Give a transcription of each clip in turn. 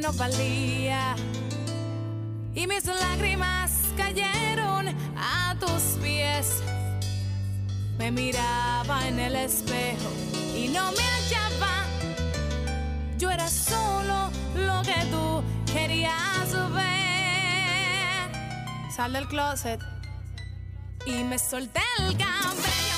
No valía y mis lágrimas cayeron a tus pies. Me miraba en el espejo y no me hallaba. Yo era solo lo que tú querías ver. Sal del closet y me solté el cabello.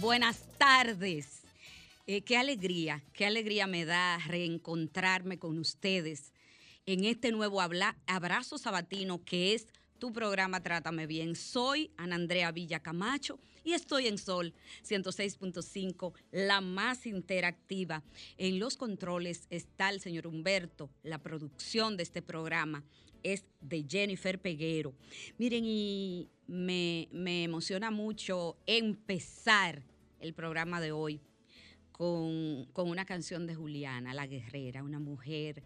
Buenas tardes. Eh, qué alegría, qué alegría me da reencontrarme con ustedes en este nuevo habla- abrazo sabatino que es tu programa Trátame Bien. Soy Ana Andrea Villa Camacho y estoy en Sol 106.5, la más interactiva. En los controles está el señor Humberto, la producción de este programa es de Jennifer Peguero. Miren, y me, me emociona mucho empezar el programa de hoy con, con una canción de Juliana, La Guerrera, una mujer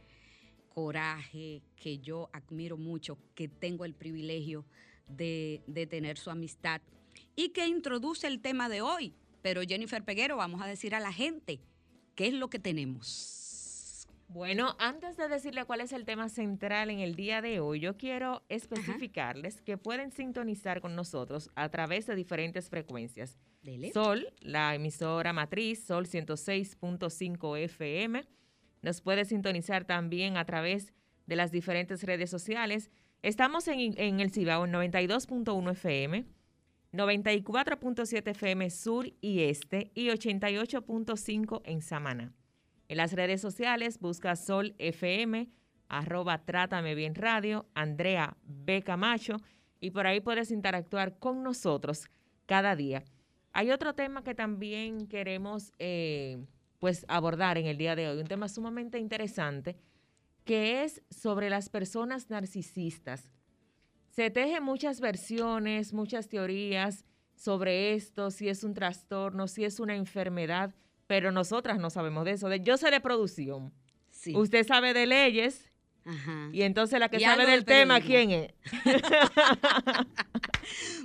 coraje que yo admiro mucho, que tengo el privilegio de, de tener su amistad y que introduce el tema de hoy. Pero Jennifer Peguero, vamos a decir a la gente qué es lo que tenemos. Bueno, antes de decirle cuál es el tema central en el día de hoy, yo quiero especificarles que pueden sintonizar con nosotros a través de diferentes frecuencias. Dele. Sol, la emisora matriz, Sol 106.5 FM. Nos puede sintonizar también a través de las diferentes redes sociales. Estamos en, en el Cibao en 92.1 FM, 94.7 FM Sur y Este y 88.5 en Samaná. En las redes sociales busca Sol FM, arroba Trátame Bien Radio, Andrea B. Camacho, y por ahí puedes interactuar con nosotros cada día. Hay otro tema que también queremos eh, pues abordar en el día de hoy, un tema sumamente interesante, que es sobre las personas narcisistas. Se tejen muchas versiones, muchas teorías sobre esto, si es un trastorno, si es una enfermedad, pero nosotras no sabemos de eso. De- Yo sé de producción. Sí. Usted sabe de leyes Ajá. y entonces la que sabe del de tema. ¿quién es?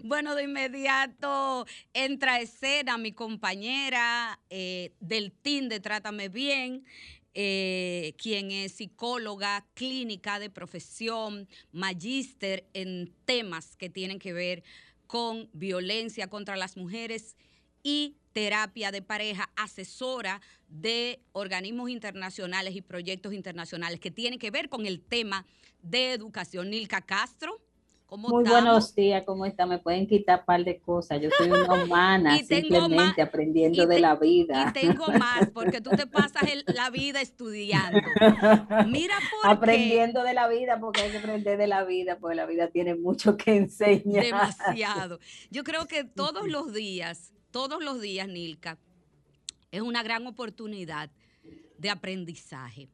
Bueno, de inmediato entra a escena mi compañera eh, del team de Trátame Bien, eh, quien es psicóloga clínica de profesión, magíster en temas que tienen que ver con violencia contra las mujeres y terapia de pareja, asesora de organismos internacionales y proyectos internacionales que tienen que ver con el tema de educación. Nilka Castro, ¿Cómo Muy estamos? buenos días, ¿cómo está? Me pueden quitar un par de cosas. Yo soy una humana, simplemente más- aprendiendo de la vida. Y tengo más, porque tú te pasas el- la vida estudiando. Mira por aprendiendo de la vida, porque hay que aprender de la vida, porque la vida tiene mucho que enseñar. demasiado. Yo creo que todos los días, todos los días, Nilka, es una gran oportunidad de aprendizaje.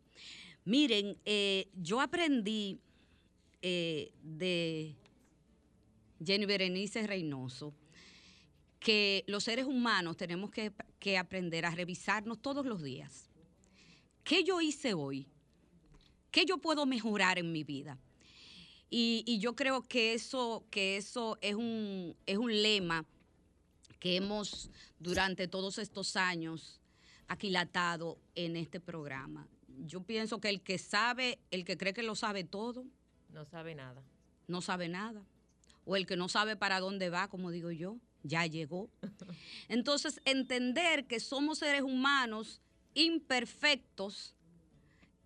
Miren, eh, yo aprendí eh, de Jenny Berenice Reynoso que los seres humanos tenemos que, que aprender a revisarnos todos los días. ¿Qué yo hice hoy? ¿Qué yo puedo mejorar en mi vida? Y, y yo creo que eso, que eso es, un, es un lema que hemos durante todos estos años aquilatado en este programa. Yo pienso que el que sabe, el que cree que lo sabe todo, No sabe nada. no sabe nada. O el que no sabe para dónde va, como digo yo, ya llegó. Entonces, entender que somos seres humanos imperfectos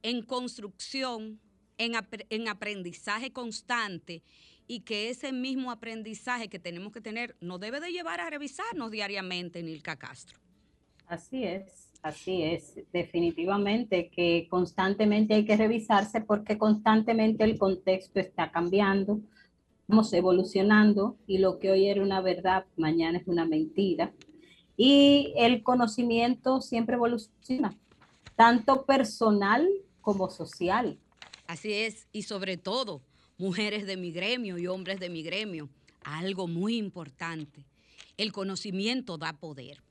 en construcción, en, apre- en aprendizaje constante y que ese mismo aprendizaje que tenemos que tener nos debe de llevar a revisarnos diariamente, Nilka Castro. Así es, así es. Definitivamente que constantemente hay que revisarse porque constantemente el contexto está cambiando, vamos evolucionando y lo que hoy era una verdad, mañana es una mentira. Y el conocimiento siempre evoluciona, tanto personal como social. Así es, y sobre todo, mujeres de mi gremio y hombres de mi gremio, algo muy importante, el conocimiento da poder.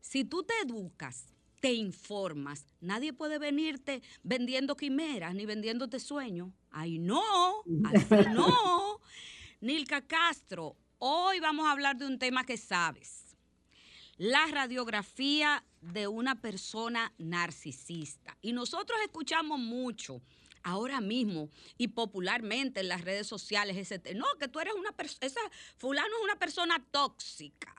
Si tú te educas, te informas, nadie puede venirte vendiendo quimeras ni vendiéndote sueños. Ay, no, así no. Nilka Castro, hoy vamos a hablar de un tema que sabes. La radiografía de una persona narcisista. Y nosotros escuchamos mucho ahora mismo y popularmente en las redes sociales te- no que tú eres una persona fulano es una persona tóxica.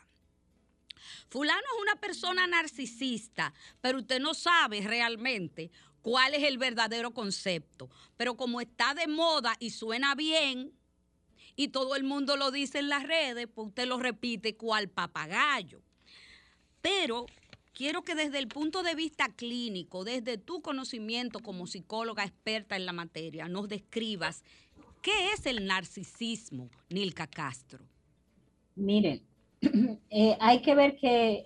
Fulano es una persona narcisista pero usted no sabe realmente cuál es el verdadero concepto. Pero como está de moda y suena bien y todo el mundo lo dice en las redes pues usted lo repite cual papagayo. Pero quiero que desde el punto de vista clínico, desde tu conocimiento como psicóloga experta en la materia, nos describas qué es el narcisismo, Nilka Castro. Miren, eh, hay que ver que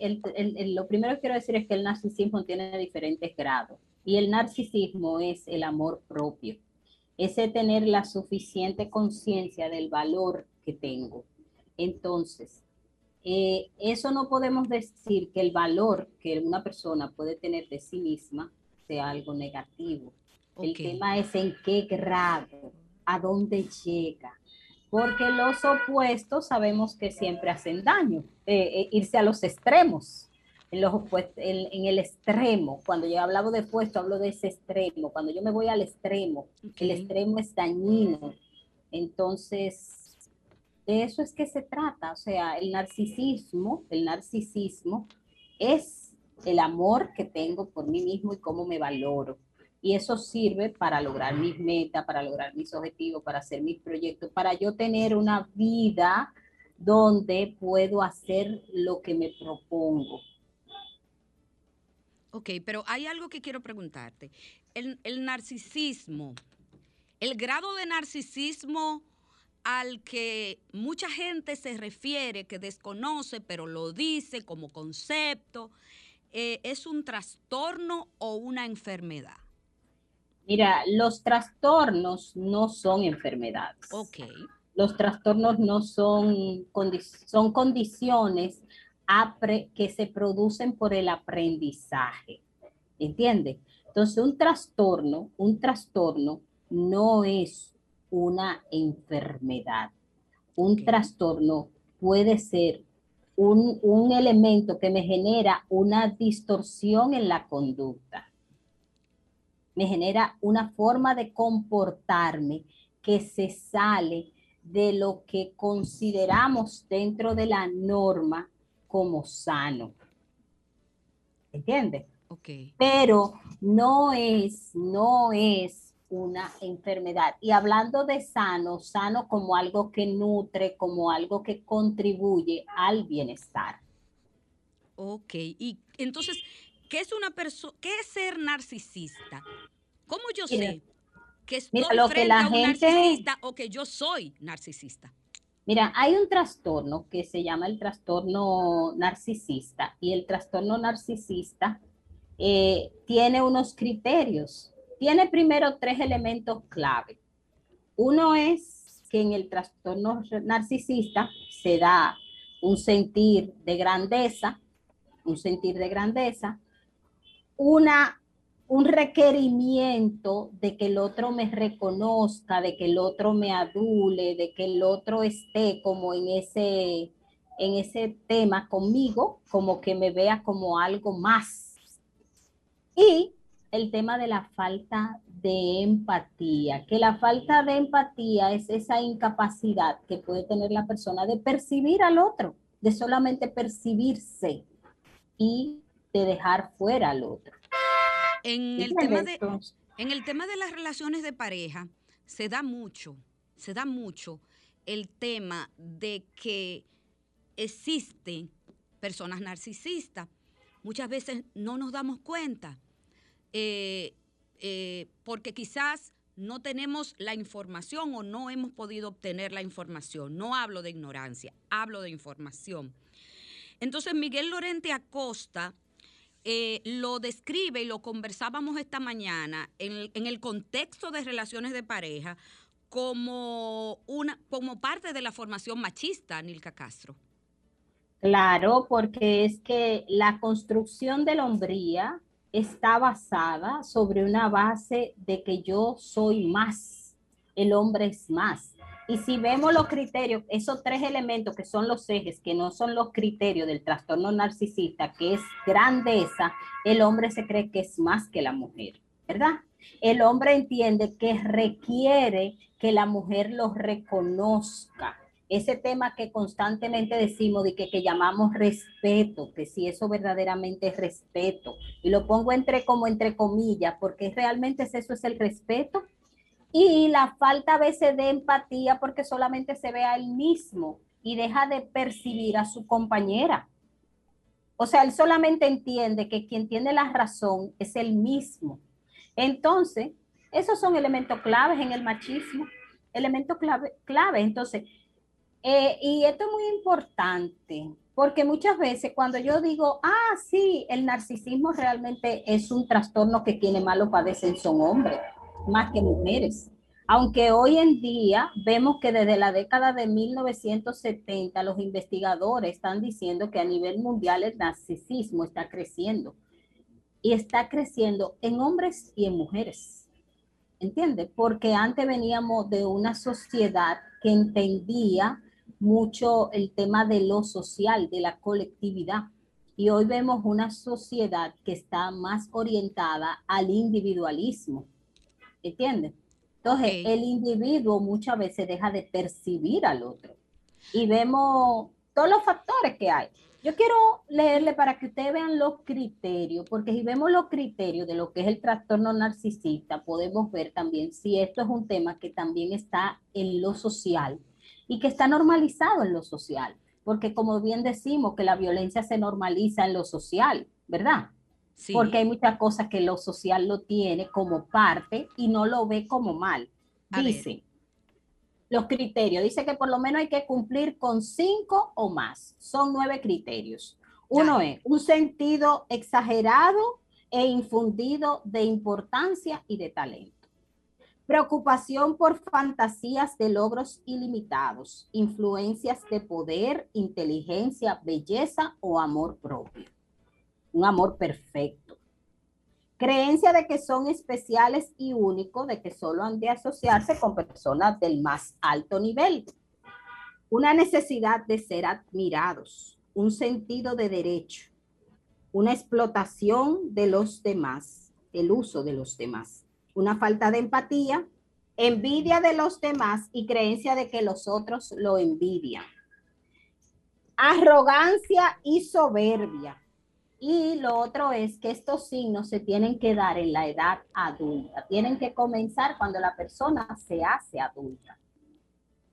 lo primero que quiero decir es que el narcisismo tiene diferentes grados y el narcisismo es el amor propio, ese tener la suficiente conciencia del valor que tengo. Entonces, eh, eso no podemos decir que el valor que una persona puede tener de sí misma sea algo negativo. El tema es en qué grado, a dónde llega, porque los opuestos sabemos que siempre hacen daño, eh, eh, irse a los extremos. En, los opuest- en, en el extremo, cuando yo hablaba de opuesto, hablo de ese extremo. Cuando yo me voy al extremo, el extremo es dañino. Entonces, de eso es que se trata. O sea, el narcisismo, el narcisismo es el amor que tengo por mí mismo y cómo me valoro. Y eso sirve para lograr mis metas, para lograr mis objetivos, para hacer mis proyectos, para yo tener una vida donde puedo hacer lo que me propongo. Ok, pero hay algo que quiero preguntarte. El, el narcisismo, el grado de narcisismo al que mucha gente se refiere, que desconoce, pero lo dice como concepto, eh, ¿es un trastorno o una enfermedad? Mira, los trastornos no son enfermedades. Ok, Los trastornos no son, condi- son condiciones que se producen por el aprendizaje. ¿Entiende? Entonces, un trastorno, un trastorno no es una enfermedad. Un trastorno puede ser un, un elemento que me genera una distorsión en la conducta. Me genera una forma de comportarme que se sale de lo que consideramos dentro de la norma como sano. ¿Entiendes? ok, Pero no es, no es una enfermedad. Y hablando de sano, sano como algo que nutre, como algo que contribuye al bienestar. Ok, y entonces, ¿qué es una persona, qué es ser narcisista? ¿Cómo yo Mira, sé que estoy mira, lo que la a un gente- narcisista o que yo soy narcisista? Mira, hay un trastorno que se llama el trastorno narcisista y el trastorno narcisista eh, tiene unos criterios. Tiene primero tres elementos clave. Uno es que en el trastorno narcisista se da un sentir de grandeza, un sentir de grandeza, una, un requerimiento de que el otro me reconozca, de que el otro me adule, de que el otro esté como en ese, en ese tema conmigo, como que me vea como algo más. Y el tema de la falta de empatía, que la falta de empatía es esa incapacidad que puede tener la persona de percibir al otro, de solamente percibirse y de dejar fuera al otro. En el tema de, En el tema de las relaciones de pareja, se da mucho, se da mucho el tema de que existen personas narcisistas. Muchas veces no nos damos cuenta, eh, eh, porque quizás no tenemos la información o no hemos podido obtener la información. No hablo de ignorancia, hablo de información. Entonces, Miguel Lorente Acosta eh, lo describe y lo conversábamos esta mañana en el, contexto de relaciones de pareja como, una, como parte de la formación machista, Nilka Castro. Claro, porque es que la construcción de la hombría está basada sobre una base de que yo soy más, el hombre es más. Y si vemos los criterios, esos tres elementos que son los ejes, que no son los criterios del trastorno narcisista, que es grandeza, el hombre se cree que es más que la mujer, ¿verdad? El hombre entiende que requiere que la mujer lo reconozca, ese tema que constantemente decimos de que, que llamamos respeto, que si eso verdaderamente es respeto, y lo pongo entre como entre comillas, porque realmente es eso es el respeto, y la falta a veces de empatía porque solamente se ve a él mismo y deja de percibir a su compañera. O sea, él solamente entiende que quien tiene la razón es él mismo. Entonces, esos son elementos claves en el machismo, elementos clave, clave. Entonces, eh, y esto es muy importante, porque muchas veces cuando yo digo, ah, sí, el narcisismo realmente es un trastorno que quienes más lo padecen son hombres, más que mujeres. Aunque hoy en día vemos que desde la década de 1970 los investigadores están diciendo que a nivel mundial el narcisismo está creciendo y está creciendo en hombres y en mujeres. ¿Entiende? Porque antes veníamos de una sociedad que entendía mucho el tema de lo social, de la colectividad. Y hoy vemos una sociedad que está más orientada al individualismo. ¿Entiendes? Entonces, el individuo muchas veces deja de percibir al otro. Y vemos todos los factores que hay. Yo quiero leerle para que ustedes vean los criterios, porque si vemos los criterios de lo que es el trastorno narcisista, podemos ver también si esto es un tema que también está en lo social y que está normalizado en lo social, porque como bien decimos que la violencia se normaliza en lo social, ¿verdad? Sí. Porque hay muchas cosas que lo social lo tiene como parte y no lo ve como mal. A ver. Dice, los criterios, dice que por lo menos hay que cumplir con cinco o más. Son nueve criterios. Uno es un sentido exagerado e infundido de importancia y de talento. Preocupación por fantasías de logros ilimitados, influencias de poder, inteligencia, belleza o amor propio. Un amor perfecto. Creencia de que son especiales y únicos, de que solo han de asociarse con personas del más alto nivel. Una necesidad de ser admirados, un sentido de derecho, una explotación de los demás, el uso de los demás, una falta de empatía, envidia de los demás y creencia de que los otros lo envidian. Arrogancia y soberbia Y lo otro es que estos signos se tienen que dar en la edad adulta. Tienen que comenzar cuando la persona se hace adulta.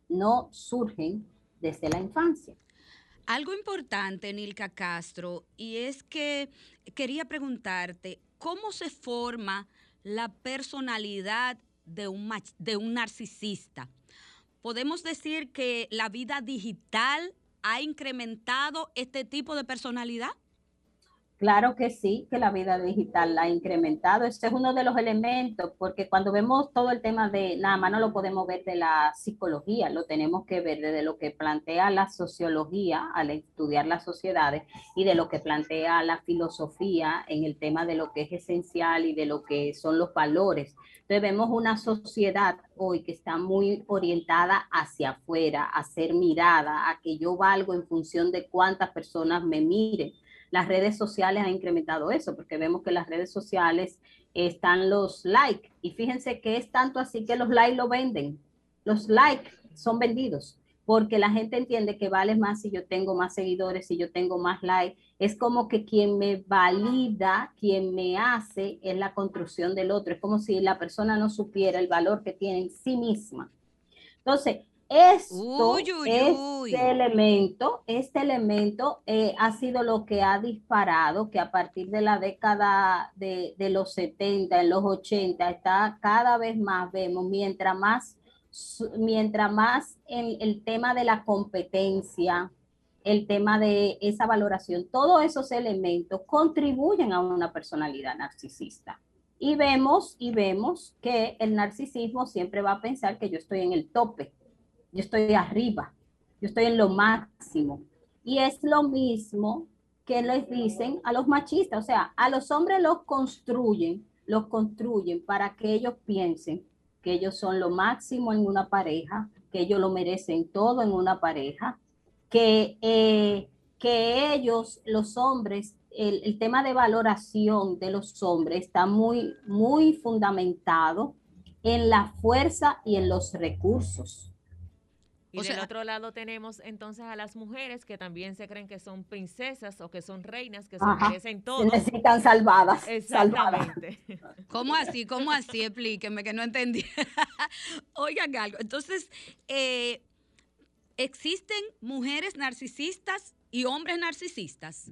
No surgen desde la infancia. Algo importante, Nilka Castro, y es que quería preguntarte, ¿cómo se forma la personalidad de un, de un narcisista? ¿Podemos decir que la vida digital ha incrementado este tipo de personalidad? Claro que sí, que la vida digital la ha incrementado. Este es uno de los elementos, porque cuando vemos todo el tema de, nada más no lo podemos ver de la psicología, lo tenemos que ver desde lo que plantea la sociología al estudiar las sociedades y de lo que plantea la filosofía en el tema de lo que es esencial y de lo que son los valores. Entonces vemos una sociedad hoy que está muy orientada hacia afuera, a ser mirada, a que yo valgo en función de cuántas personas me miren las redes sociales han incrementado eso, porque vemos que las redes sociales están los likes. Y fíjense que es tanto así que los likes lo venden. Los likes son vendidos, porque la gente entiende que vale más si yo tengo más seguidores, si yo tengo más likes. Es como que quien me valida, quien me hace, es la construcción del otro. Es como si la persona no supiera el valor que tiene en sí misma. Entonces, esto, Uy, uy, uy. este elemento, este elemento eh, ha sido lo que ha disparado, que a partir de la década de, de los 70, en los 80, está cada vez más, vemos, mientras más, mientras más el, el tema de la competencia, el tema de esa valoración, todos esos elementos contribuyen a una personalidad narcisista. Y vemos, y vemos que el narcisismo siempre va a pensar que yo estoy en el tope, yo estoy arriba, yo estoy en lo máximo. Y es lo mismo que les dicen a los machistas, o sea, a los hombres los construyen, los construyen para que ellos piensen que ellos son lo máximo en una pareja, que ellos lo merecen todo en una pareja, que, eh, que ellos, los hombres, el, el tema de valoración de los hombres está muy, muy fundamentado en la fuerza y en los recursos. Y O del sea- otro lado tenemos entonces a las mujeres que también se creen que son princesas o que son reinas, que se merecen Se todo. necesitan salvadas. salvadas. Exactamente. ¿Cómo así? ¿Cómo así? Explíqueme que no entendí. Oigan algo. Entonces, eh, ¿existen mujeres narcisistas y hombres narcisistas?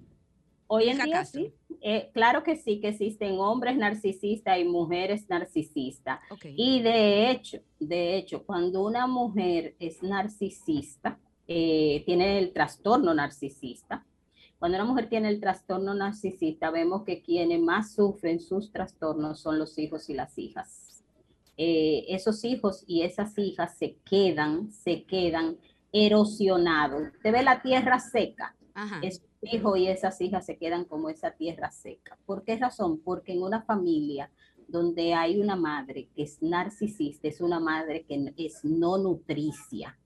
Hoy en Hija día Castro. sí. Eh, claro que sí, que existen hombres narcisistas y mujeres narcisistas. Y de hecho, de hecho, cuando una mujer es narcisista, eh, tiene el trastorno narcisista. Cuando una mujer tiene el trastorno narcisista, vemos que quienes más sufren sus trastornos son los hijos y las hijas. Eh, esos hijos y esas hijas se quedan, se quedan erosionados. Usted ve la tierra seca, Ajá. Hijos y esas hijas se quedan como esa tierra seca. ¿Por qué razón? Porque en una familia donde hay una madre que es narcisista, es una madre que es no nutricia,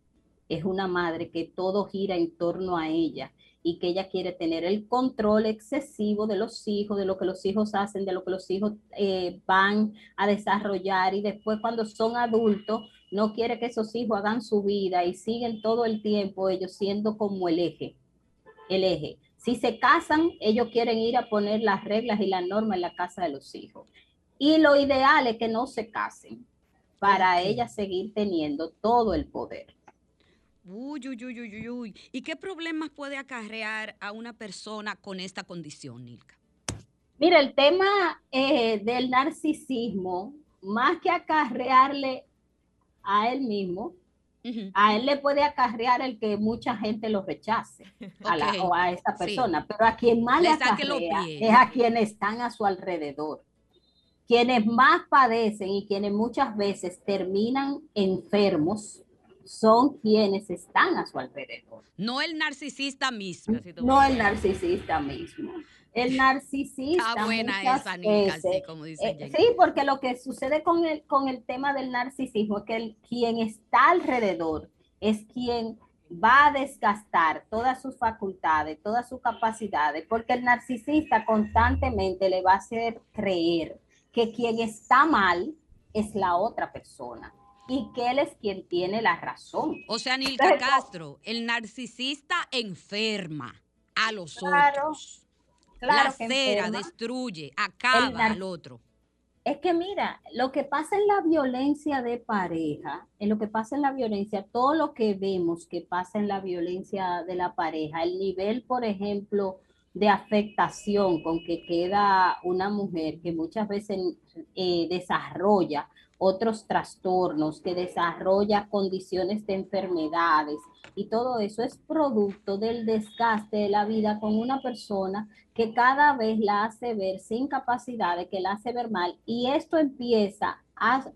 es una madre que todo gira en torno a ella y que ella quiere tener el control excesivo de los hijos, de lo que los hijos hacen, de lo que los hijos eh, van a desarrollar y después cuando son adultos no quiere que esos hijos hagan su vida y siguen todo el tiempo ellos siendo como el eje el eje. Si se casan, ellos quieren ir a poner las reglas y las normas en la casa de los hijos. Y lo ideal es que no se casen para Ok. ellas seguir teniendo todo el poder. Uy, uy, uy, uy, uy, uy. ¿Y qué problemas puede acarrear a una persona con esta condición, Nilka? Mira, el tema eh, del narcisismo, más que acarrearle a él mismo, A él le puede acarrear el que mucha gente lo rechace a la- o a esa sí. persona, pero a quien más le, Le acarrea es a quienes están a su alrededor. Quienes más padecen y quienes muchas veces terminan enfermos son quienes están a su alrededor, No el narcisista mismo. No el narcisista mismo. El narcisista Está buena muchas esa, veces así como dice eh, sí, porque lo que sucede con el, con el tema del narcisismo es que el- quien está alrededor es quien va a desgastar todas sus facultades, todas sus capacidades, porque el narcisista constantemente le va a hacer creer que quien está mal es la otra persona y que él es quien tiene la razón. O sea, Nilka Entonces, Castro, el narcisista enferma a los Claro. otros. Claro lacera, destruye, acaba al otro. Es que mira, lo que pasa en la violencia de pareja, en lo que pasa en la violencia, todo lo que vemos que pasa en la violencia de la pareja, el nivel, por ejemplo, de afectación con que queda una mujer que muchas veces eh, desarrolla otros trastornos, que desarrolla condiciones de enfermedades y todo eso es producto del desgaste de la vida con una persona que cada vez la hace ver sin capacidades, que la hace ver mal. Y esto empieza,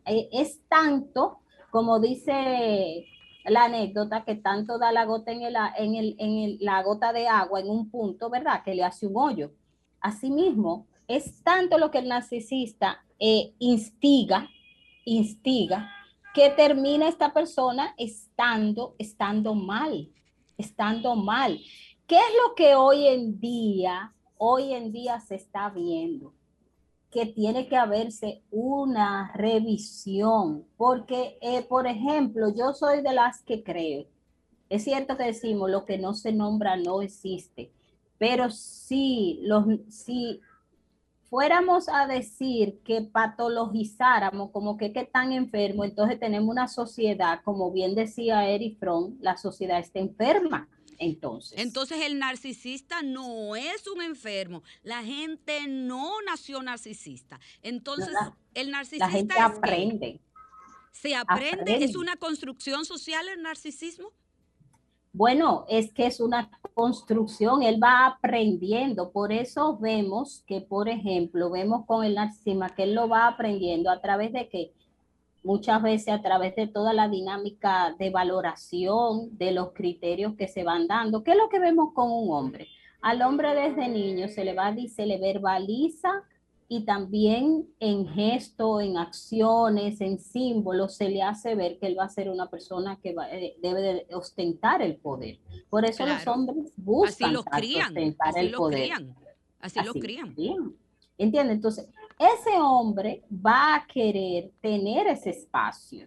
eh, es tanto, como dice la anécdota, que tanto da la gota en, el, en, el, en la gota de agua en un punto, ¿verdad? Que le hace un hoyo. Asimismo, es tanto lo que el narcisista eh, instiga, instiga, que termina esta persona estando, estando mal, estando mal. ¿Qué es lo que hoy en día, hoy en día se está viendo? Que tiene que haberse una revisión, porque, eh, por ejemplo, yo soy de las que creo, es cierto que decimos lo que no se nombra no existe, pero si, los, si fuéramos a decir que patologizáramos como que que tan enfermo, entonces tenemos una sociedad, como bien decía Eric Fromm, la sociedad está enferma. Entonces, Entonces el narcisista no es un enfermo. La gente no nació narcisista. Entonces la- el la narcisista gente es qué? aprende. se aprende, es una construcción social el narcisismo. Bueno, es que es una construcción, él va aprendiendo, por eso vemos que, por ejemplo, vemos con el narcisismo que él lo va aprendiendo a través de que muchas veces a través de toda la dinámica de valoración de los criterios que se van dando. ¿Qué es lo que vemos con un hombre? Al hombre desde niño se le va, se le verbaliza y también en gesto, en acciones, en símbolos, se le hace ver que él va a ser una persona que va- eh, debe de ostentar el poder. Por eso los hombres Así buscan los tanto crían, ostentar así el los poder. crían, así Así, crían. bien. ¿Entiendes? Entonces, ese hombre va a querer tener ese espacio.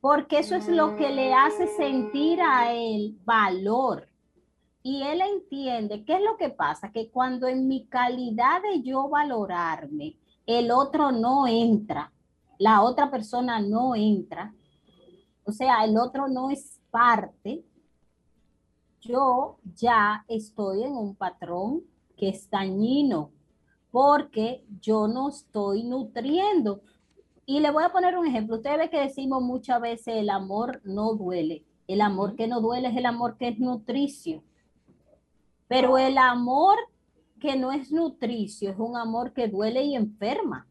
Porque eso es lo que le hace sentir a él valor. Y él entiende, ¿qué es lo que pasa? Que cuando en mi calidad de yo valorarme, el otro no entra, la otra persona no entra, o sea, el otro no es parte, yo ya estoy en un patrón que es dañino porque yo no estoy nutriendo. Y le voy a poner un ejemplo. Ustedes ven que decimos muchas veces el amor no duele. El amor que no duele es el amor que es nutricio. Pero el amor que no es nutricio es un amor que duele y enferma.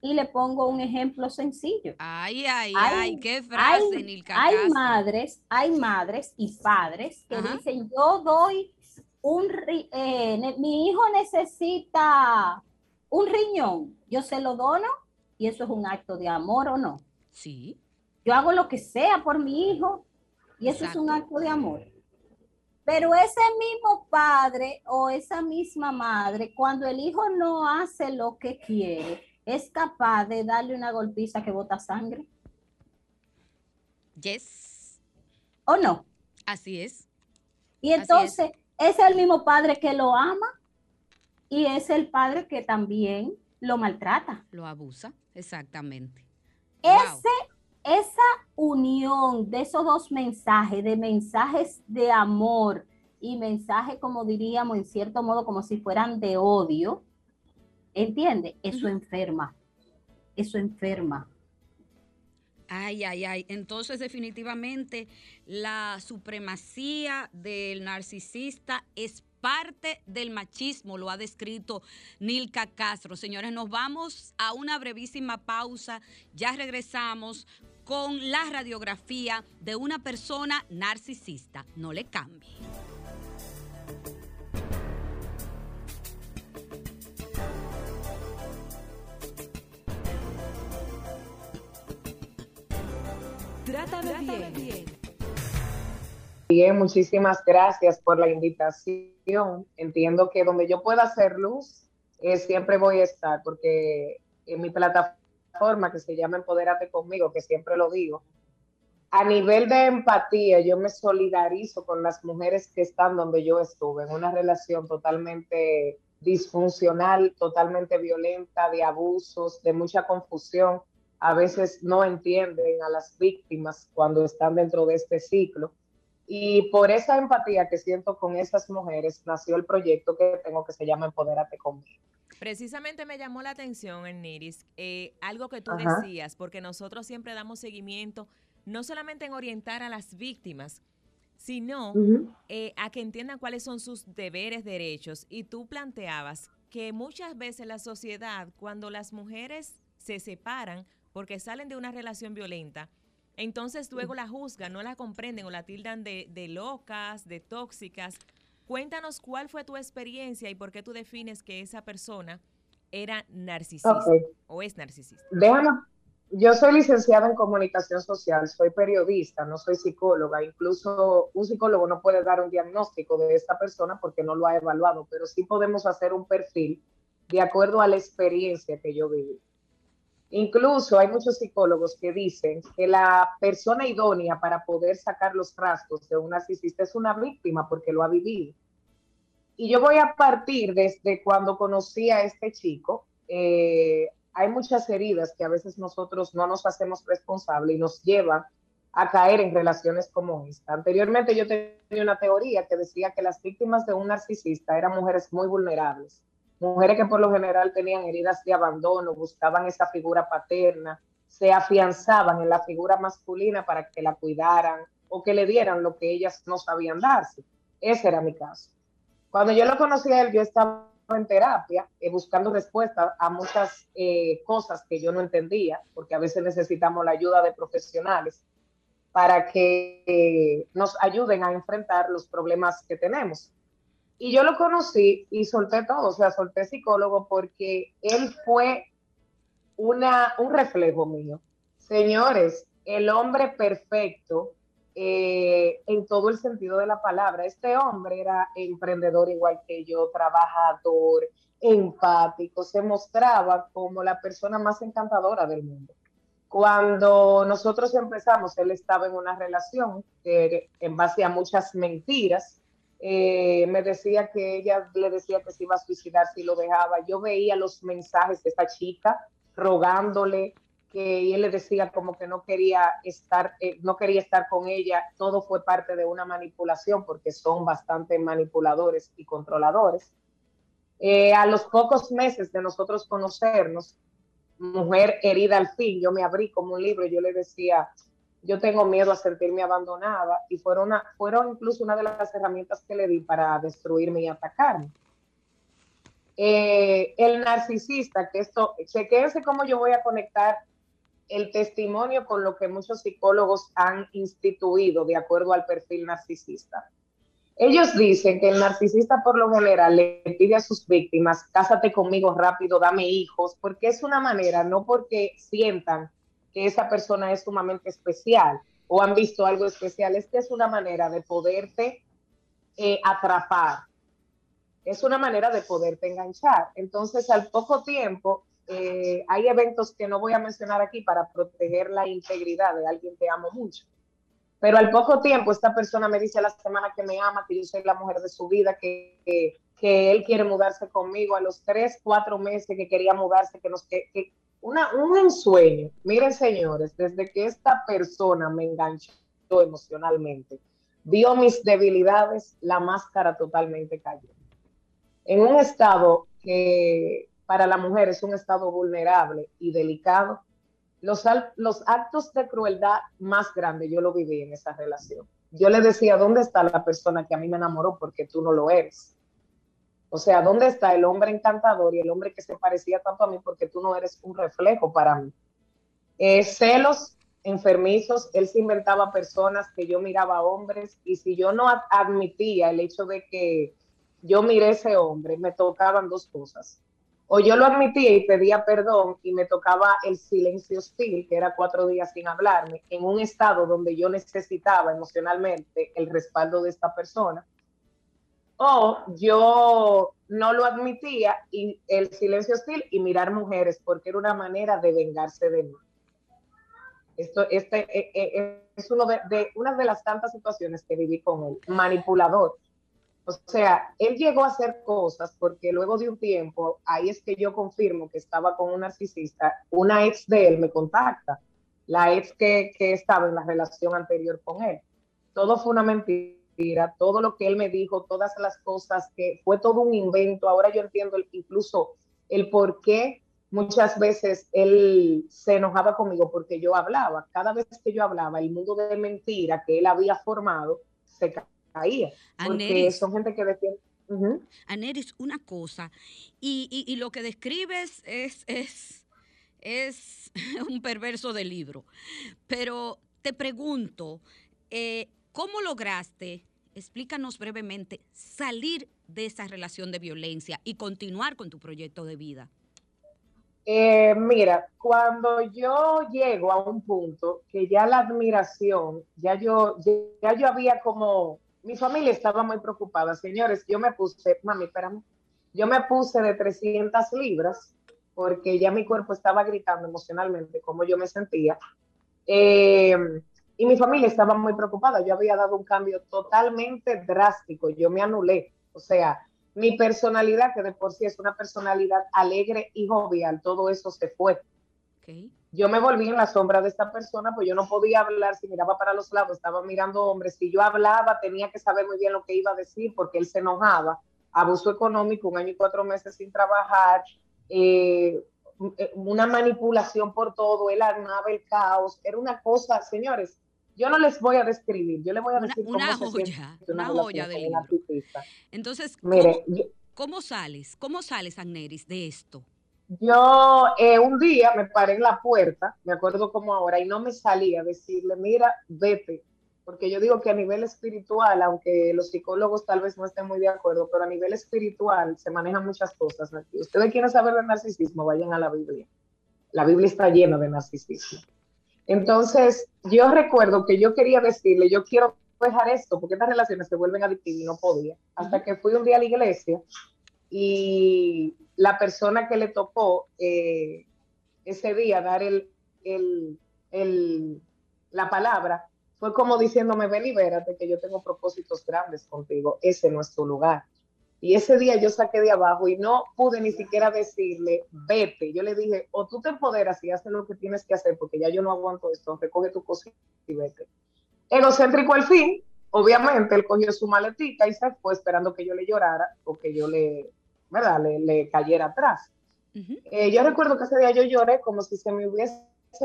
Y le pongo un ejemplo sencillo. Ay, ay, Hay- ay, qué frase, hay, Nilka hay madres, hay madres y padres que Ajá. dicen, yo doy un, eh, mi hijo necesita un riñón, yo se lo dono y eso es un acto de amor o no. Sí, Yo hago lo que sea por mi hijo y eso es un acto de amor. Pero ese mismo padre o esa misma madre, cuando el hijo no hace lo que quiere, es capaz de darle una golpiza que bota sangre yes, o no. así es. Y Así es. entonces es. el mismo padre que lo ama y es el padre que también lo maltrata. Lo abusa, exactamente. Wow. Esa unión de esos dos mensajes, de mensajes de amor y mensajes, como diríamos, en cierto modo, como si fueran de odio, ¿entiende? Eso enferma, eso enferma. Ay, ay, ay. Entonces, definitivamente, la supremacía del narcisista es parte del machismo, lo ha descrito Nilka Castro. Señores, nos vamos a una brevísima pausa. Ya regresamos con la radiografía de una persona narcisista. No le cambie. Trátame bien. Bien, muchísimas gracias por la invitación. Entiendo que donde yo pueda hacer luz, eh, siempre voy a estar, porque en mi plataforma que se llama Empodérate conmigo, que siempre lo digo, a nivel de empatía, yo me solidarizo con las mujeres que están donde yo estuve, en una relación totalmente disfuncional, totalmente violenta, de abusos, de mucha confusión. A veces no entienden a las víctimas cuando están dentro de este ciclo. Y por esa empatía que siento con esas mujeres, nació el proyecto que tengo que se llama Empodérate conmigo. Precisamente me llamó la atención, en eh, algo que tú decías, porque nosotros siempre damos seguimiento no solamente en orientar a las víctimas, sino eh, a que entiendan cuáles son sus deberes, derechos. Y tú planteabas que muchas veces la sociedad, cuando las mujeres se separan porque salen de una relación violenta, entonces luego la juzgan, no la comprenden o la tildan de, locas, de tóxicas. Cuéntanos cuál fue tu experiencia y por qué tú defines que esa persona era narcisista o es narcisista. Déjame, yo soy licenciada en comunicación social, soy periodista, no soy psicóloga. Incluso un psicólogo no puede dar un diagnóstico de esta persona porque no lo ha evaluado, pero sí podemos hacer un perfil de acuerdo a la experiencia que yo viví. Incluso hay muchos psicólogos que dicen que la persona idónea para poder sacar los rasgos de un narcisista es una víctima porque lo ha vivido. Y yo voy a partir desde cuando conocí a este chico. Eh, hay muchas heridas que a veces nosotros no nos hacemos responsables y nos llevan a caer en relaciones como esta. Anteriormente yo tenía una teoría que decía que las víctimas de un narcisista eran mujeres muy vulnerables, mujeres que por lo general tenían heridas de abandono, buscaban esa figura paterna, se afianzaban en la figura masculina para que la cuidaran o que le dieran lo que ellas no sabían darse. Ese era mi caso. Cuando yo lo conocí a él, yo estaba en terapia eh, buscando respuestas a muchas eh, cosas que yo no entendía, porque a veces necesitamos la ayuda de profesionales para que eh, nos ayuden a enfrentar los problemas que tenemos. Y yo lo conocí y solté todo, o sea, solté psicólogo porque él fue una, un reflejo mío. Señores, el hombre perfecto eh, en todo el sentido de la palabra. Este hombre era emprendedor igual que yo, trabajador, empático, se mostraba como la persona más encantadora del mundo. Cuando nosotros empezamos, él estaba en una relación en base a muchas mentiras, eh, me decía que ella le decía que se iba a suicidar si lo dejaba. Yo veía los mensajes de esta chica rogándole, que él le decía como que no quería estar, eh, no quería estar con ella, todo fue parte de una manipulación porque son bastante manipuladores y controladores. Eh, a los pocos meses de nosotros conocernos, mujer herida al fin, yo me abrí como un libro, yo le decía, yo tengo miedo a sentirme abandonada y fueron, fueron incluso una de las herramientas que le di para destruirme y atacarme. Eh, el narcisista, que esto, chequense cómo yo voy a conectar el testimonio con lo que muchos psicólogos han instituido de acuerdo al perfil narcisista. Ellos dicen que el narcisista por lo general le pide a sus víctimas, cásate conmigo rápido, dame hijos, porque es una manera, no porque sientan que esa persona es sumamente especial o han visto algo especial, es que es una manera de poderte eh, atrapar, es una manera de poderte enganchar. Entonces, al poco tiempo, eh, hay eventos que no voy a mencionar aquí para proteger la integridad de alguien que amo mucho. Pero al poco tiempo esta persona me dice a la semana que me ama, que yo soy la mujer de su vida, que, que, él quiere mudarse conmigo a los tres, cuatro meses que quería mudarse, que nos que, una, un ensueño. Miren señores, desde que esta persona me enganchó emocionalmente, vio mis debilidades, la máscara totalmente cayó. En un estado que para la mujer es un estado vulnerable y delicado. Los, los actos de crueldad más grandes yo lo viví en esa relación. Yo le decía, ¿dónde está la persona que a mí me enamoró porque tú no lo eres? O sea, ¿dónde está el hombre encantador y el hombre que se parecía tanto a mí porque tú no eres un reflejo para mí? Eh, celos enfermizos, él se inventaba personas que yo miraba a hombres y si yo no admitía el hecho de que yo miré ese hombre, me tocaban dos cosas o yo lo admitía y pedía perdón y me tocaba el silencio hostil, que era cuatro días sin hablarme, en un estado donde yo necesitaba emocionalmente el respaldo de esta persona, o yo no lo admitía y el silencio hostil y mirar mujeres porque era una manera de vengarse de mí. Esto, este eh, eh, es uno de, de, una de las tantas situaciones que viví con él, manipulador. O sea, él llegó a hacer cosas porque luego de un tiempo, ahí es que yo confirmo que estaba con un narcisista, una ex de él me contacta, la ex que, que estaba en la relación anterior con él. Todo fue una mentira, todo lo que él me dijo, todas las cosas que fue todo un invento. Ahora yo entiendo el, incluso el por qué muchas veces él se enojaba conmigo porque yo hablaba. Cada vez que yo hablaba, el mundo de mentira que él había formado se caía. Porque son gente que defiende. Uh Aneris, una cosa, y, y, y, lo que describes es, es, es un perverso del libro, pero te pregunto, eh, ¿cómo lograste, explícanos brevemente, salir de esa relación de violencia y continuar con tu proyecto de vida? Eh, mira, cuando yo llego a un punto que ya la admiración, ya yo, ya yo había como, mi familia estaba muy preocupada, señores, yo me puse, mami, espérame, yo me puse de 300 libras porque ya mi cuerpo estaba gritando emocionalmente como yo me sentía. Eh, y mi familia estaba muy preocupada, yo había dado un cambio totalmente drástico, yo me anulé, o sea, mi personalidad, que de por sí es una personalidad alegre y jovial, todo eso se fue. Okay. Yo me volví en la sombra de esta persona, pues yo no podía hablar, si miraba para los lados, estaba mirando hombres, si yo hablaba tenía que saber muy bien lo que iba a decir porque él se enojaba, abuso económico, un año y cuatro meses sin trabajar, eh, una manipulación por todo, él armaba el caos, era una cosa, señores, yo no les voy a describir, yo les voy a decir una, una joya, una, una joya del libro. Entonces, Mire, ¿cómo, ¿cómo, sales? ¿Cómo sales, Agneris, de esto? Yo eh, un día me paré en la puerta, me acuerdo como ahora, y no me salía a decirle, mira, vete, porque yo digo que a nivel espiritual, aunque los psicólogos tal vez no estén muy de acuerdo, pero a nivel espiritual se manejan muchas cosas. Ustedes quieren saber de narcisismo, vayan a la Biblia. La Biblia está llena de narcisismo. Entonces, yo recuerdo que yo quería decirle, yo quiero dejar esto, porque estas relaciones se vuelven adictivas y no podía. Hasta que fui un día a la iglesia y la persona que le tocó eh, ese día dar el, el, el, la palabra fue como diciéndome, ven libérate, que yo tengo propósitos grandes contigo, ese no es tu lugar. Y ese día yo saqué de abajo y no pude ni siquiera decirle, vete. Yo le dije, o tú te empoderas y haces lo que tienes que hacer, porque ya yo no aguanto esto, recoge tu cosita y vete. Egocéntrico al fin, obviamente, él cogió su maletita y se fue esperando que yo le llorara o que yo le, ¿verdad? Le, le cayera atrás. Uh -huh. eh, yo recuerdo que ese día yo lloré como si se me hubiese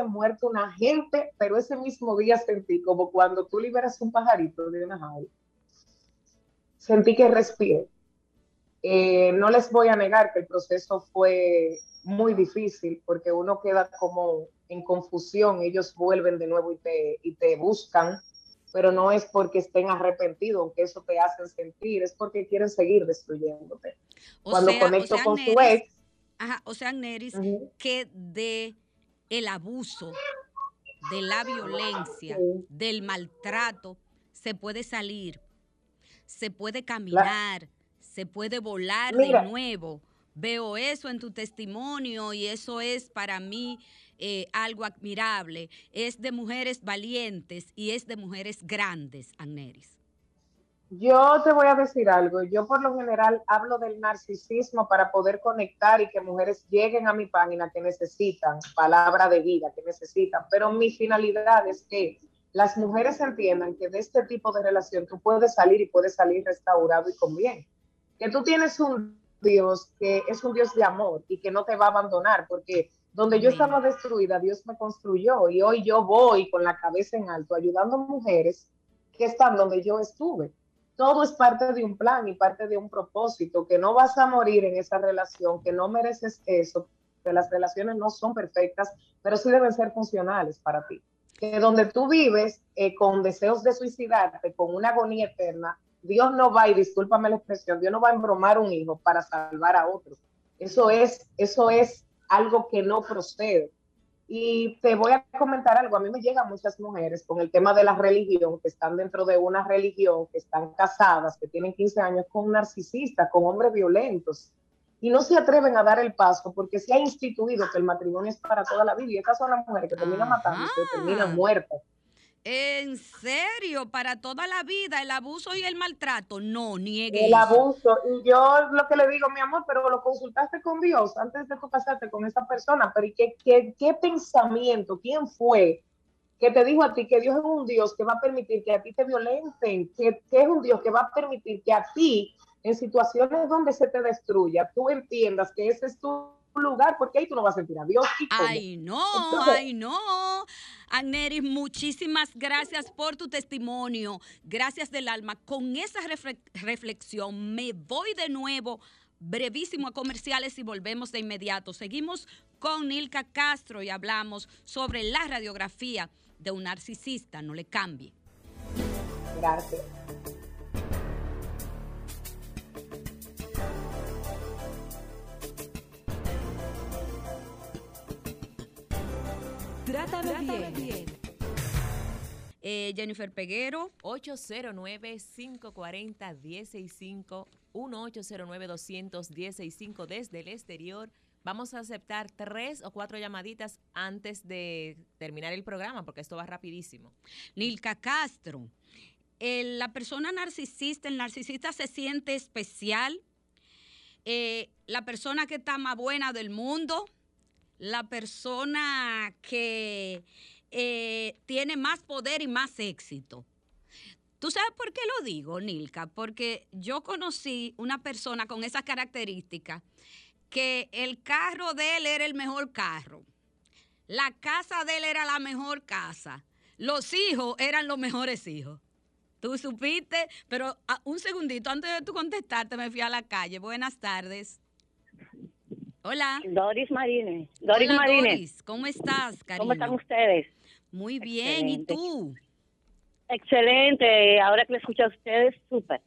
muerto una gente, pero ese mismo día sentí como cuando tú liberas un pajarito de una jaula. Sentí que respiré eh, no les voy a negar que el proceso fue muy difícil porque uno queda como en confusión, ellos vuelven de nuevo y te, y te buscan, pero no es porque estén arrepentidos, aunque eso te hacen sentir, es porque quieren seguir destruyéndote. O Cuando sea, conecto o sea, con Neris, su ex, Ajá, o sea, Neris, uh -huh. que de el abuso, de la violencia, Sí. del maltrato, se puede salir, se puede caminar, se puede volar Mira. de nuevo. Veo eso en tu testimonio y eso es para mí eh, algo admirable. Es de mujeres valientes y es de mujeres grandes, Agneris. Yo te voy a decir algo. Yo por lo general hablo del narcisismo para poder conectar y que mujeres lleguen a mi página que necesitan palabra de vida, que necesitan. Pero mi finalidad es que las mujeres entiendan que de este tipo de relación tú puedes salir y puedes salir restaurado y con bien. Que tú tienes un Dios que es un Dios de amor y que no te va a abandonar, porque donde yo estaba destruida, Dios me construyó y hoy yo voy con la cabeza en alto ayudando a mujeres que están donde yo estuve todo es parte de un plan y parte de un propósito, que no vas a morir en esa relación, que no mereces eso, que las relaciones no son perfectas, pero sí deben ser funcionales para ti. Que donde tú vives eh, con deseos de suicidarte, con una agonía eterna, Dios no va, y discúlpame la expresión, Dios no va a embromar un hijo para salvar a otro. Eso es, eso es algo que no procede. Y te voy a comentar algo, a mí me llegan muchas mujeres con el tema de la religión, que están dentro de una religión, que están casadas, que tienen 15 años con narcisistas, con hombres violentos. y no se atreven a dar el paso porque se ha instituido que el matrimonio es para toda la vida y estas son las mujeres que terminan que terminan muertas. ¿En serio? ¿Para toda la vida el abuso y el maltrato? No, niegue. El abuso. Y yo lo que le digo, mi amor, pero lo consultaste con Dios antes de tú casarte con esa persona. Pero ¿y qué, qué, qué pensamiento? ¿Quién fue que te dijo a ti que Dios es un Dios que va a permitir que a ti te violenten? Que, que es un Dios que va a permitir que a ti, en situaciones donde se te destruya, tú entiendas que ese es tu lugar, porque ahí tú no vas a sentir a Dios. Ay, no, Entonces- ay, no. Agneris, muchísimas gracias por tu testimonio. Gracias del alma. Con esa refle- reflexión me voy de nuevo brevísimo a comerciales y volvemos de inmediato. Seguimos con Nilka Castro y hablamos sobre la radiografía de un narcisista. No le cambie. Gracias. Trátame bien. Eh, Jennifer Peguero. 809-540-165, 1-809-200-165 desde el exterior. Vamos a aceptar tres o cuatro llamaditas antes de terminar el programa, porque esto va rapidísimo. Nilka Castro. El- la persona narcisista, el narcisista se siente especial. Eh, la persona que está más buena del mundo. La persona que eh, tiene más poder y más éxito. ¿Tú sabes por qué lo digo, Nilka? Porque yo conocí una persona con esas características que el carro de él era el mejor carro. La casa de él era la mejor casa. Los hijos eran los mejores hijos. Tú supiste, pero ah, un segundito antes de tú contestarte me fui a la calle. Buenas tardes. Hola. Doris Marínez. Doris Hola, Marínez. Doris. ¿Cómo estás, cariño? ¿Cómo están ustedes? Muy bien. ¿Y tú? Excelente. Ahora que le escucho a ustedes, súper.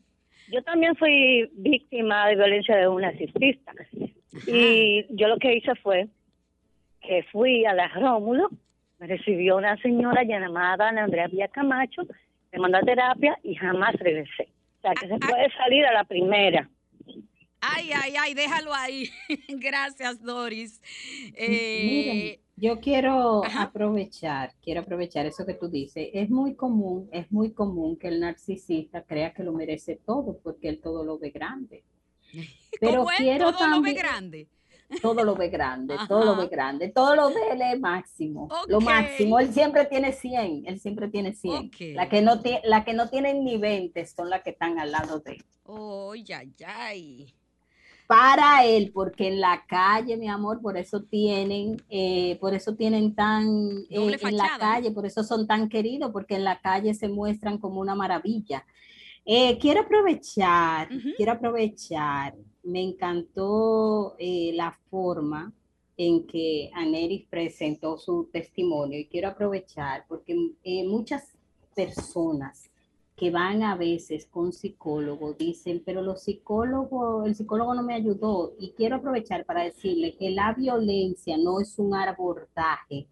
Yo también fui víctima de violencia de un narcisista. Y yo lo que hice fue que fui a la Rómulo, me recibió una señora llamada Ana Andrea Villa Camacho, me mandó a terapia y jamás regresé. O sea, que se puede salir a la primera. Ay, ay, ay, déjalo ahí. Gracias, Doris. Eh, Miren, yo quiero ajá. aprovechar, quiero aprovechar eso que tú dices. Es muy común, es muy común que el narcisista crea que lo merece todo porque él todo lo ve grande. Pero quiero Todo lo ve grande. Todo lo ve grande, todo lo ve grande, todo lo ve él es máximo, lo máximo. Él siempre tiene 100, él siempre tiene 100. Ok. La que no la que no tienen ni 20 son las que están al lado de él. Oh, ya, ya. Para él, porque en la calle, mi amor, por eso tienen, eh, por eso tienen tan, eh, en la calle, por eso son tan queridos, porque en la calle se muestran como una maravilla. Eh, quiero aprovechar, quiero aprovechar, me encantó eh, la forma en que Aneris presentó su testimonio y quiero aprovechar porque muchas personas que van a veces con psicólogos dicen, pero los psicólogos, el psicólogo no me ayudó y quiero aprovechar para decirle que la violencia no es un abordaje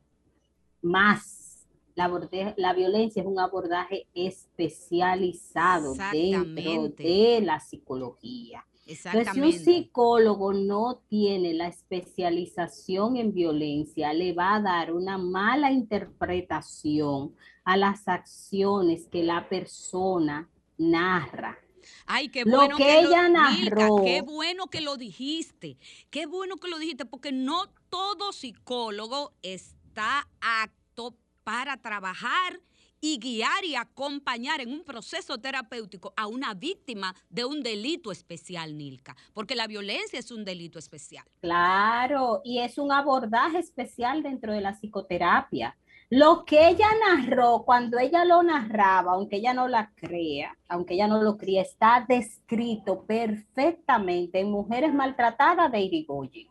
más. La, la violencia es un abordaje especializado dentro de la psicología. Entonces, si un psicólogo no tiene la especialización en violencia, le va a dar una mala interpretación a las acciones que la persona narra. Ay, qué Lo bueno que lo- ella Milka, narró. qué bueno que lo dijiste. Qué bueno que lo dijiste, porque no todo psicólogo está apto para trabajar y guiar y acompañar en un proceso terapéutico a una víctima de un delito especial, Nilka, porque la violencia es un delito especial. Claro, y es un abordaje especial dentro de la psicoterapia. Lo que ella narró, cuando ella lo narraba, aunque ella no la crea, aunque ella no lo crea, está descrito perfectamente en Mujeres Maltratadas de Irigoyen.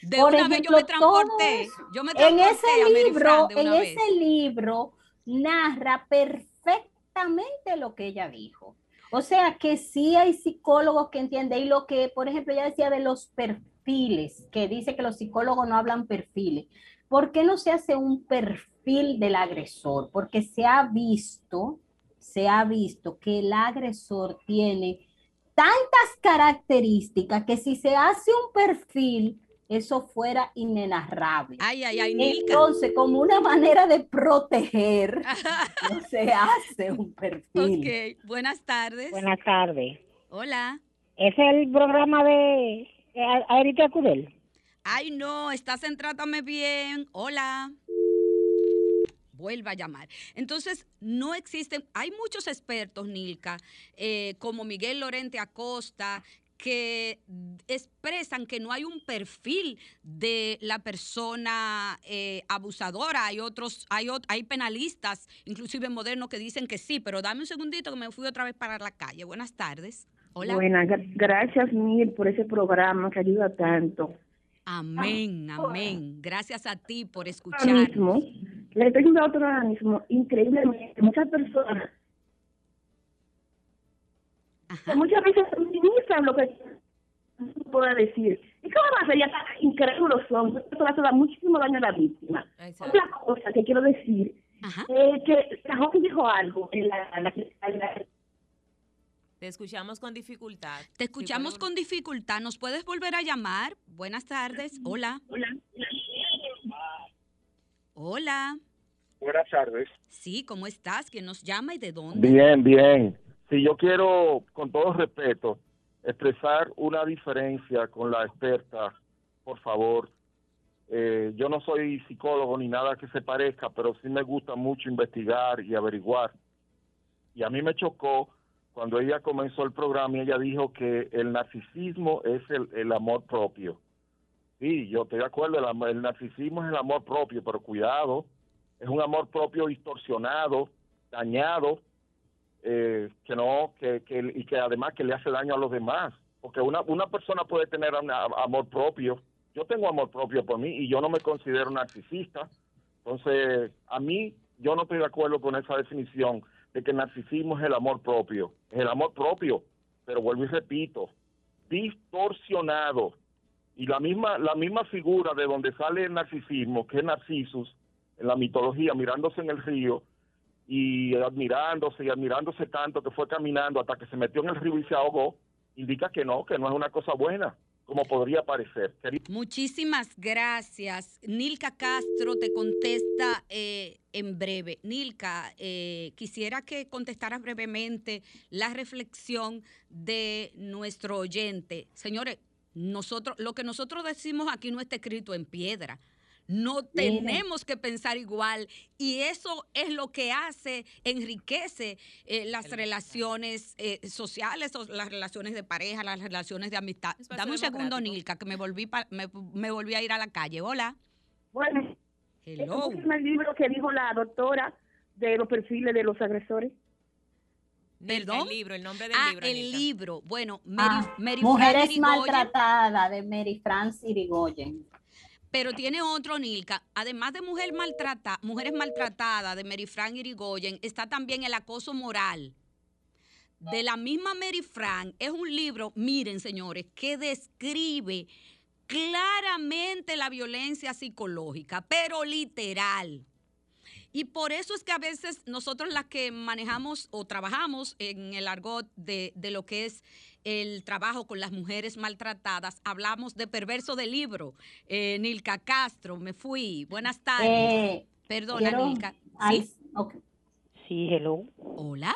De Por una vez ejemplo, yo me transporté, yo me En transporté ese a Mary libro, en vez. ese libro narra perfectamente lo que ella dijo. O sea que sí hay psicólogos que entienden y lo que, por ejemplo, ella decía de los perfiles, que dice que los psicólogos no hablan perfiles. ¿Por qué no se hace un perfil del agresor? Porque se ha visto, se ha visto que el agresor tiene tantas características que si se hace un perfil, eso fuera inenarrable. Ay, ay, ay. Entonces, como una manera de proteger, no se hace un perfil. Ok, buenas tardes. Buenas tardes. Hola. ¿Es el programa de eh, Aerita Cudel? Ay, no, estás en Trátame Bien. Hola. Vuelva a llamar. Entonces, no existen, hay muchos expertos, Nilka, eh, como Miguel Lorente Acosta, que expresan que no hay un perfil de la persona eh, abusadora. Hay otros, hay, hay penalistas, inclusive modernos, que dicen que sí, pero dame un segundito que me fui otra vez para la calle. Buenas tardes. Hola. Buenas, gra- gracias mil por ese programa que ayuda tanto. Amén, amén. Gracias a ti por escuchar. mismo, le diciendo a otro organismo, increíblemente, muchas personas, muchas veces minimizan lo que pueda decir. ¿Y cómo va a ser? Ya tan incrédulos son. Esto le hace muchísimo daño a la víctima. Otra cosa que quiero decir es que joven dijo algo en la, en la, en la- Te escuchamos con dificultad. Te escuchamos con dificultad. ¿Nos puedes volver a llamar? Buenas tardes. Hola. Hola. Buenas tardes. Sí, ¿cómo estás? ¿Quién nos llama y de dónde? Bien, bien. Si yo quiero, con todo respeto, expresar una diferencia con la experta, por favor. Eh, yo no soy psicólogo ni nada que se parezca, pero sí me gusta mucho investigar y averiguar. Y a mí me chocó cuando ella comenzó el programa y ella dijo que el narcisismo es el, el amor propio. Sí, yo estoy de acuerdo, el, el narcisismo es el amor propio, pero cuidado, es un amor propio distorsionado, dañado, eh, que no, que, que, y que además que le hace daño a los demás. Porque una, una persona puede tener una- amor propio. Yo tengo amor propio por mí y yo no me considero narcisista. Entonces, a mí, yo no estoy de acuerdo con esa definición de que el narcisismo es el amor propio. Es el amor propio, pero vuelvo y repito, distorsionado. Y la misma, la misma figura de donde sale el narcisismo, que es Narcisus, en la mitología, mirándose en el río, y admirándose y admirándose tanto que fue caminando hasta que se metió en el río y se ahogó, indica que no, que no es una cosa buena, como podría parecer. Muchísimas gracias. Nilka Castro te contesta eh, en breve. Nilka, eh, quisiera que contestaras brevemente la reflexión de nuestro oyente. Señores, nosotros, lo que nosotros decimos aquí no está escrito en piedra. No Mira. tenemos que pensar igual y eso es lo que hace, enriquece eh, las relaciones eh, sociales, o las relaciones de pareja, las relaciones de amistad. Dame un segundo. Nilka, que me volví, pa- me, me volví a ir a la calle. Hola. Bueno, Hello. ¿es el libro que dijo la doctora de los perfiles de los agresores? Nilka, El libro, el nombre del Ah, libro. el Nilka. libro. Bueno, Mary, Ah, Mary Mujeres Fran maltratadas de Mary France Irigoyen. Pero tiene otro, Nilka. Además de mujer maltrata, Mujeres Maltratadas de Mary Fran Irigoyen, está también El Acoso Moral. De la misma Mary Fran. Es un libro, miren, señores, que describe claramente la violencia psicológica, pero literal. Y por eso es que a veces nosotros las que manejamos o trabajamos en el argot de, de lo que es el trabajo con las mujeres maltratadas, hablamos de perverso de libro. Eh, Nilka Castro, me fui. Buenas tardes. Eh, Perdona, quiero- Nilka. al- ¿Sí? hello. Hola.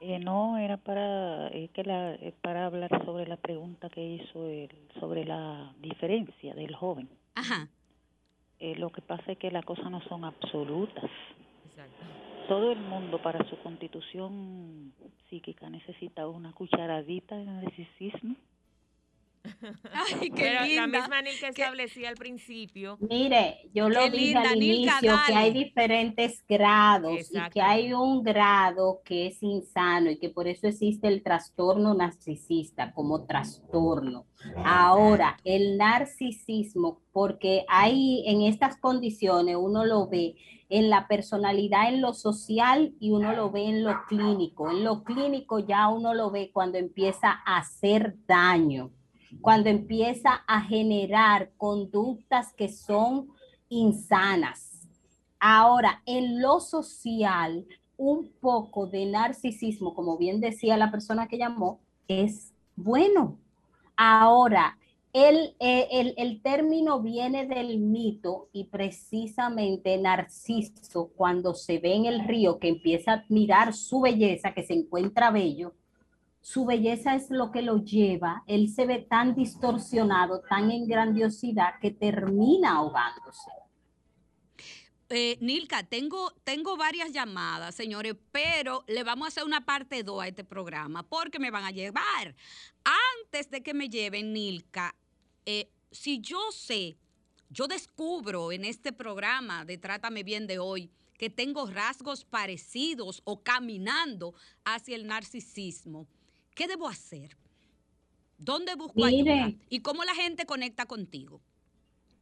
Eh, no, era para eh, que la, eh, para hablar sobre la pregunta que hizo el, sobre la diferencia del joven. Ajá. Eh, lo que pasa es que las cosas no son absolutas. Todo el mundo para su constitución psíquica necesita una cucharadita de narcisismo. Ay, qué Pero linda. la misma Nilka establecía al principio. Mire, yo lo Qué dije linda, al Nilka, inicio que hay diferentes grados y que hay un grado que es insano y que por eso existe el trastorno narcisista como trastorno. Ahora, el narcisismo, porque hay en estas condiciones uno lo ve en la personalidad, en lo social y uno lo ve en lo clínico. En lo clínico ya uno lo ve cuando empieza a hacer daño cuando empieza a generar conductas que son insanas. Ahora, en lo social, un poco de narcisismo, como bien decía la persona que llamó, es bueno. Ahora, el, eh, el, el, término viene del mito y precisamente Narciso, cuando se ve en el río, que empieza a admirar su belleza, que se encuentra bello, su belleza es lo que lo lleva, él se ve tan distorsionado, tan en grandiosidad, que termina ahogándose. Eh, Nilka, tengo, tengo varias llamadas, señores, pero le vamos a hacer una parte 2 a este programa porque me van a llevar. Antes de que me lleven, Nilka, eh, si yo sé, yo descubro en este programa de Trátame Bien de hoy que tengo rasgos parecidos o caminando hacia el narcisismo, ¿qué debo hacer? ¿Dónde busco ayuda? ¿Y cómo la gente conecta contigo?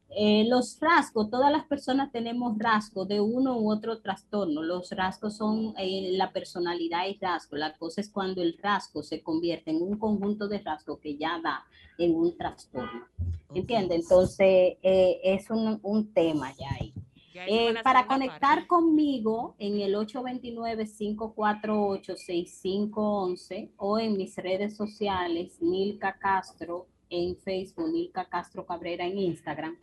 Eh, los rasgos, todas las personas tenemos rasgos de uno u otro trastorno. Los rasgos son eh, la personalidad y rasgo. La cosa es cuando el rasgo se convierte en un conjunto de rasgos que ya da en un trastorno. ¿Entiende? Entonces, eh, es un, un, tema ya ahí. Para conectar conmigo en el 829-548-6511 o en mis redes sociales, Nilka Castro en Facebook, Nilka Castro Cabrera en Instagram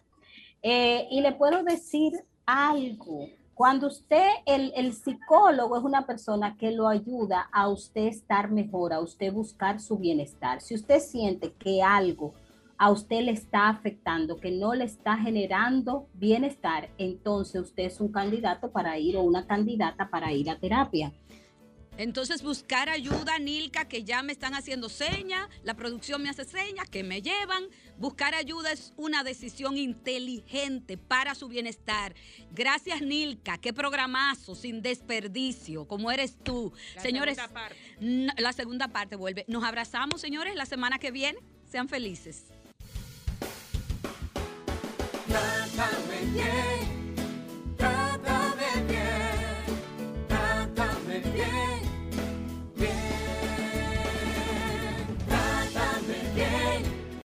eh, y le puedo decir algo. Cuando usted, el, el, psicólogo es una persona que lo ayuda a usted estar mejor, a usted buscar su bienestar. Si usted siente que algo a usted le está afectando, que no le está generando bienestar, entonces usted es un candidato para ir o una candidata para ir a terapia. Entonces buscar ayuda, Nilka, que ya me están haciendo señas, la producción me hace señas, que me llevan. Buscar ayuda es una decisión inteligente para su bienestar. Gracias, Nilka. Qué programazo, sin desperdicio, como eres tú. La señores, segunda parte. la segunda parte vuelve. Nos abrazamos, señores, la semana que viene. Sean felices. Yeah.